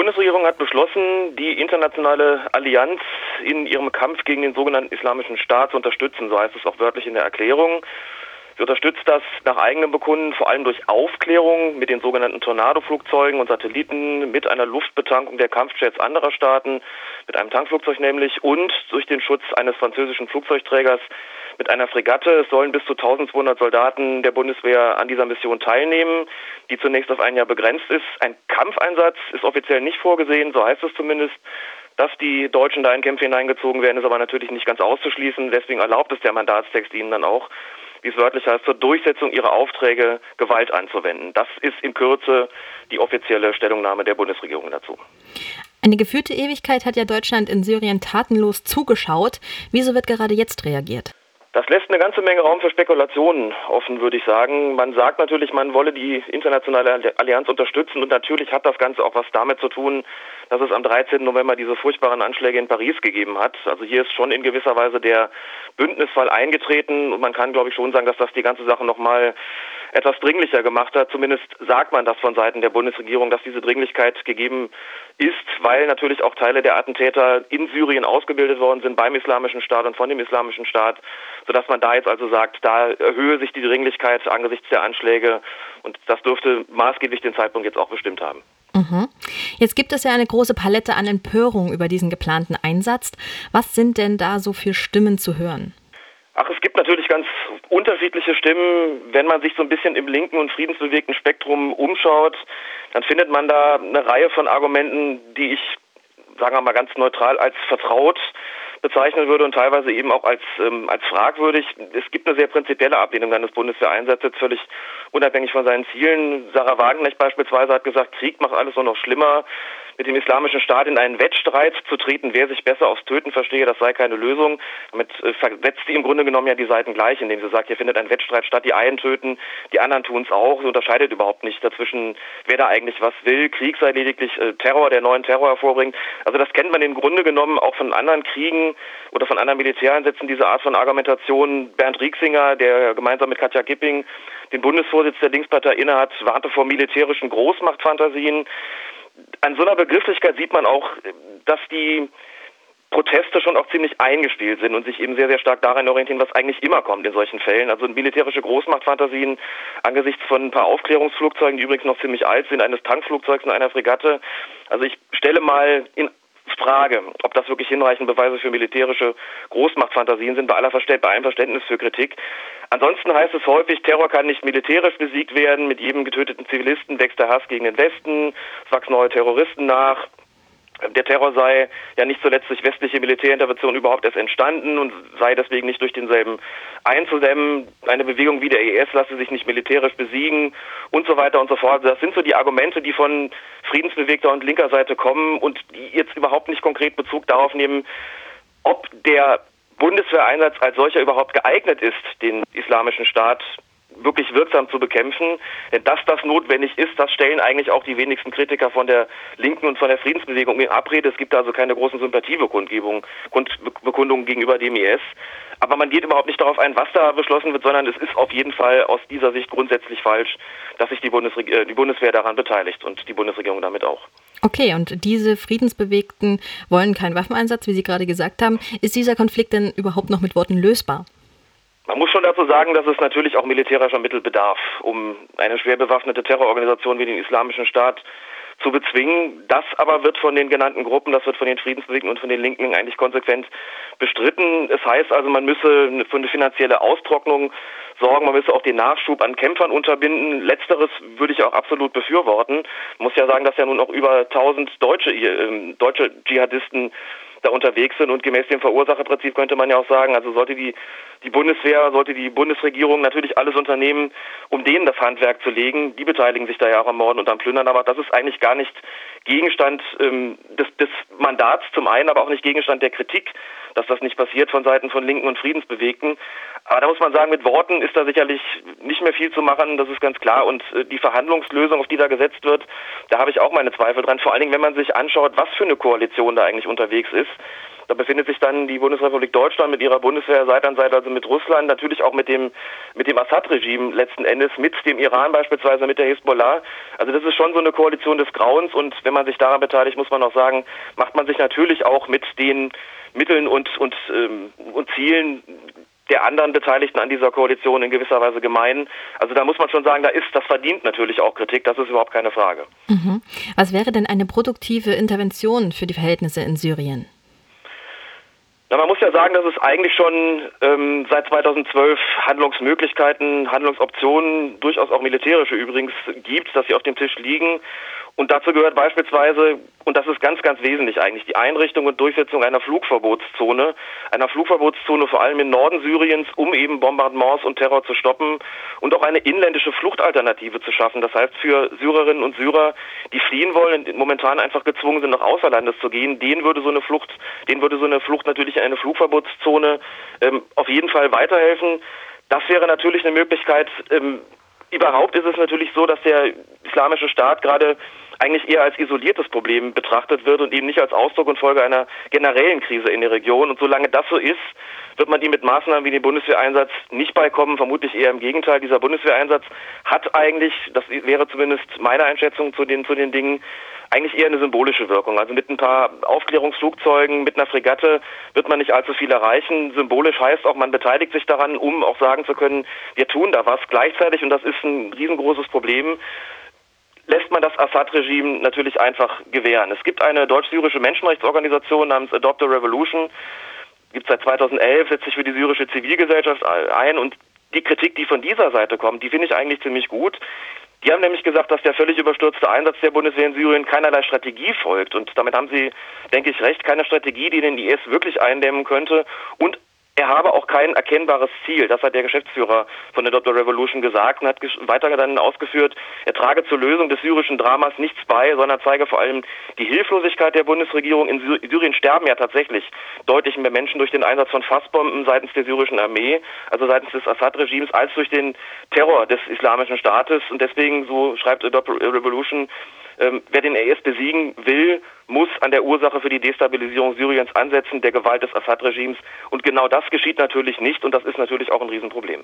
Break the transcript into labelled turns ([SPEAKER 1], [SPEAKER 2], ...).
[SPEAKER 1] Bundesregierung hat beschlossen, die internationale Allianz in ihrem Kampf gegen den sogenannten Islamischen Staat zu unterstützen. So heißt es auch wörtlich in der Erklärung. Sie unterstützt das nach eigenem Bekunden vor allem durch Aufklärung mit den sogenannten Tornado-Flugzeugen und Satelliten, mit einer Luftbetankung der Kampfjets anderer Staaten, mit einem Tankflugzeug nämlich und durch den Schutz eines französischen Flugzeugträgers mit einer Fregatte. Es sollen bis zu 1200 Soldaten der Bundeswehr an dieser Mission teilnehmen, die zunächst auf ein Jahr begrenzt ist. Ein Kampfeinsatz ist offiziell nicht vorgesehen, so heißt es zumindest. Dass die Deutschen da in Kämpfe hineingezogen werden, ist aber natürlich nicht ganz auszuschließen. Deswegen erlaubt es der Mandatstext ihnen dann auch, wie es wörtlich heißt, zur Durchsetzung ihrer Aufträge Gewalt anzuwenden. Das ist in Kürze die offizielle Stellungnahme der Bundesregierung dazu.
[SPEAKER 2] Eine geführte Ewigkeit hat ja Deutschland in Syrien tatenlos zugeschaut. Wieso wird gerade jetzt reagiert?
[SPEAKER 1] Das lässt eine ganze Menge Raum für Spekulationen offen, würde ich sagen. Man sagt natürlich, man wolle die internationale Allianz unterstützen und natürlich hat das Ganze auch was damit zu tun, dass es am 13. November diese furchtbaren Anschläge in Paris gegeben hat. Also hier ist schon in gewisser Weise der Bündnisfall eingetreten und man kann, glaube ich, schon sagen, dass das die ganze Sache nochmal etwas dringlicher gemacht hat. Zumindest sagt man das von Seiten der Bundesregierung, dass diese Dringlichkeit gegeben ist, weil natürlich auch Teile der Attentäter in Syrien ausgebildet worden sind beim Islamischen Staat und von dem Islamischen Staat, sodass man da jetzt also sagt, da erhöhe sich die Dringlichkeit angesichts der Anschläge und das dürfte maßgeblich den Zeitpunkt jetzt auch bestimmt haben.
[SPEAKER 2] Mhm. Jetzt gibt es ja eine große Palette an Empörung über diesen geplanten Einsatz. Was sind denn da so für Stimmen zu hören?
[SPEAKER 1] Ach, es gibt natürlich ganz unterschiedliche Stimmen. Wenn man sich so ein bisschen im linken und friedensbewegten Spektrum umschaut, dann findet man da eine Reihe von Argumenten, die ich, sagen wir mal ganz neutral, als vertraut bezeichnen würde und teilweise eben auch als, ähm, als fragwürdig. Es gibt eine sehr prinzipielle Ablehnung eines Bundeswehreinsatzes, völlig unabhängig von seinen Zielen. Sarah Wagenknecht beispielsweise hat gesagt, Krieg macht alles nur noch schlimmer mit dem Islamischen Staat in einen Wettstreit zu treten, wer sich besser aufs Töten verstehe, das sei keine Lösung. Damit äh, versetzt sie im Grunde genommen ja die Seiten gleich, indem sie sagt, hier findet ein Wettstreit statt, die einen töten, die anderen tun es auch. Sie unterscheidet überhaupt nicht dazwischen, wer da eigentlich was will. Krieg sei lediglich äh, Terror, der neuen Terror hervorbringt. Also das kennt man im Grunde genommen auch von anderen Kriegen oder von anderen Militäreinsätzen, diese Art von Argumentation. Bernd Rieksinger, der gemeinsam mit Katja Kipping den Bundesvorsitz der Linkspartei innehat, warnte vor militärischen Großmachtfantasien an so einer Begrifflichkeit sieht man auch, dass die Proteste schon auch ziemlich eingespielt sind und sich eben sehr, sehr stark daran orientieren, was eigentlich immer kommt in solchen Fällen. Also militärische Großmachtfantasien angesichts von ein paar Aufklärungsflugzeugen, die übrigens noch ziemlich alt sind, eines Tankflugzeugs und einer Fregatte. Also ich stelle mal in Frage, ob das wirklich hinreichend Beweise für militärische Großmachtfantasien sind, bei, aller Verständ, bei allem Verständnis für Kritik. Ansonsten heißt es häufig, Terror kann nicht militärisch besiegt werden. Mit jedem getöteten Zivilisten wächst der Hass gegen den Westen, es wachsen neue Terroristen nach der Terror sei ja nicht zuletzt durch westliche Militärintervention überhaupt erst entstanden und sei deswegen nicht durch denselben einzudämmen. Eine Bewegung wie der IS lasse sich nicht militärisch besiegen und so weiter und so fort. Das sind so die Argumente, die von friedensbewegter und linker Seite kommen und die jetzt überhaupt nicht konkret Bezug darauf nehmen, ob der Bundeswehreinsatz als solcher überhaupt geeignet ist, den islamischen Staat wirklich wirksam zu bekämpfen. Denn dass das notwendig ist, das stellen eigentlich auch die wenigsten Kritiker von der Linken und von der Friedensbewegung in Abrede. Es gibt also keine großen Sympathiebekundungen gegenüber dem IS. Aber man geht überhaupt nicht darauf ein, was da beschlossen wird, sondern es ist auf jeden Fall aus dieser Sicht grundsätzlich falsch, dass sich die, Bundesre äh, die Bundeswehr daran beteiligt und die Bundesregierung damit auch.
[SPEAKER 2] Okay, und diese Friedensbewegten wollen keinen Waffeneinsatz, wie Sie gerade gesagt haben. Ist dieser Konflikt denn überhaupt noch mit Worten lösbar?
[SPEAKER 1] Man muss schon dazu sagen, dass es natürlich auch militärischer Mittel bedarf, um eine schwer bewaffnete Terrororganisation wie den Islamischen Staat zu bezwingen. Das aber wird von den genannten Gruppen, das wird von den Friedensbewegten und von den Linken eigentlich konsequent bestritten. Es heißt also, man müsse für eine finanzielle Austrocknung sorgen, man müsse auch den Nachschub an Kämpfern unterbinden. Letzteres würde ich auch absolut befürworten. Ich muss ja sagen, dass ja nun auch über 1000 deutsche, äh, deutsche Dschihadisten da unterwegs sind. Und gemäß dem Verursacherprinzip könnte man ja auch sagen, also sollte die, die Bundeswehr, sollte die Bundesregierung natürlich alles unternehmen, um denen das Handwerk zu legen. Die beteiligen sich da ja auch am Morden und am Plündern, aber das ist eigentlich gar nicht Gegenstand ähm, des, des Mandats zum einen, aber auch nicht Gegenstand der Kritik dass das nicht passiert von Seiten von Linken und Friedensbewegten. Aber da muss man sagen, mit Worten ist da sicherlich nicht mehr viel zu machen, das ist ganz klar. Und äh, die Verhandlungslösung, auf die da gesetzt wird, da habe ich auch meine Zweifel dran. Vor allen Dingen, wenn man sich anschaut, was für eine Koalition da eigentlich unterwegs ist. Da befindet sich dann die Bundesrepublik Deutschland mit ihrer Bundeswehr Seite an Seite, also mit Russland, natürlich auch mit dem, mit dem Assad-Regime letzten Endes, mit dem Iran beispielsweise, mit der Hisbollah. Also das ist schon so eine Koalition des Grauens und wenn man sich daran beteiligt, muss man auch sagen, macht man sich natürlich auch mit den Mitteln und, und, ähm, und Zielen der anderen Beteiligten an dieser Koalition in gewisser Weise gemein. Also da muss man schon sagen, da ist, das verdient natürlich auch Kritik, das ist überhaupt keine Frage.
[SPEAKER 2] Mhm. Was wäre denn eine produktive Intervention für die Verhältnisse in Syrien?
[SPEAKER 1] Na, man muss ja sagen, dass es eigentlich schon ähm, seit 2012 Handlungsmöglichkeiten, Handlungsoptionen, durchaus auch militärische übrigens, gibt, dass sie auf dem Tisch liegen. Und dazu gehört beispielsweise, und das ist ganz, ganz wesentlich eigentlich, die Einrichtung und Durchsetzung einer Flugverbotszone, einer Flugverbotszone vor allem im Norden Syriens, um eben Bombardements und Terror zu stoppen und auch eine inländische Fluchtalternative zu schaffen. Das heißt, für Syrerinnen und Syrer, die fliehen wollen, und momentan einfach gezwungen sind, nach Außerlandes zu gehen, denen würde so eine Flucht, denen würde so eine Flucht natürlich in eine Flugverbotszone ähm, auf jeden Fall weiterhelfen. Das wäre natürlich eine Möglichkeit, ähm, Überhaupt ist es natürlich so, dass der islamische Staat gerade eigentlich eher als isoliertes Problem betrachtet wird und eben nicht als Ausdruck und Folge einer generellen Krise in der Region. Und solange das so ist, wird man die mit Maßnahmen wie dem Bundeswehreinsatz nicht beikommen. Vermutlich eher im Gegenteil. Dieser Bundeswehreinsatz hat eigentlich, das wäre zumindest meine Einschätzung zu den, zu den Dingen, eigentlich eher eine symbolische Wirkung. Also mit ein paar Aufklärungsflugzeugen, mit einer Fregatte wird man nicht allzu viel erreichen. Symbolisch heißt auch, man beteiligt sich daran, um auch sagen zu können, wir tun da was. Gleichzeitig, und das ist ein riesengroßes Problem, lässt man das Assad-Regime natürlich einfach gewähren. Es gibt eine deutsch-syrische Menschenrechtsorganisation namens Adopt a Revolution, gibt seit 2011, setzt sich für die syrische Zivilgesellschaft ein und die Kritik, die von dieser Seite kommt, die finde ich eigentlich ziemlich gut. Die haben nämlich gesagt, dass der völlig überstürzte Einsatz der Bundeswehr in Syrien keinerlei Strategie folgt. Und damit haben sie, denke ich, recht, keine Strategie, die den IS wirklich eindämmen könnte und er habe auch kein erkennbares Ziel. Das hat der Geschäftsführer von der Dr. Revolution gesagt und hat weiter dann ausgeführt, er trage zur Lösung des syrischen Dramas nichts bei, sondern zeige vor allem die Hilflosigkeit der Bundesregierung. In Syrien sterben ja tatsächlich deutlich mehr Menschen durch den Einsatz von Fassbomben seitens der syrischen Armee, also seitens des Assad-Regimes, als durch den Terror des islamischen Staates. Und deswegen, so schreibt Dr. Revolution, ähm, wer den IS besiegen will, muss an der Ursache für die Destabilisierung Syriens ansetzen, der Gewalt des Assad-Regimes. Und genau das geschieht natürlich nicht und das ist natürlich auch ein Riesenproblem.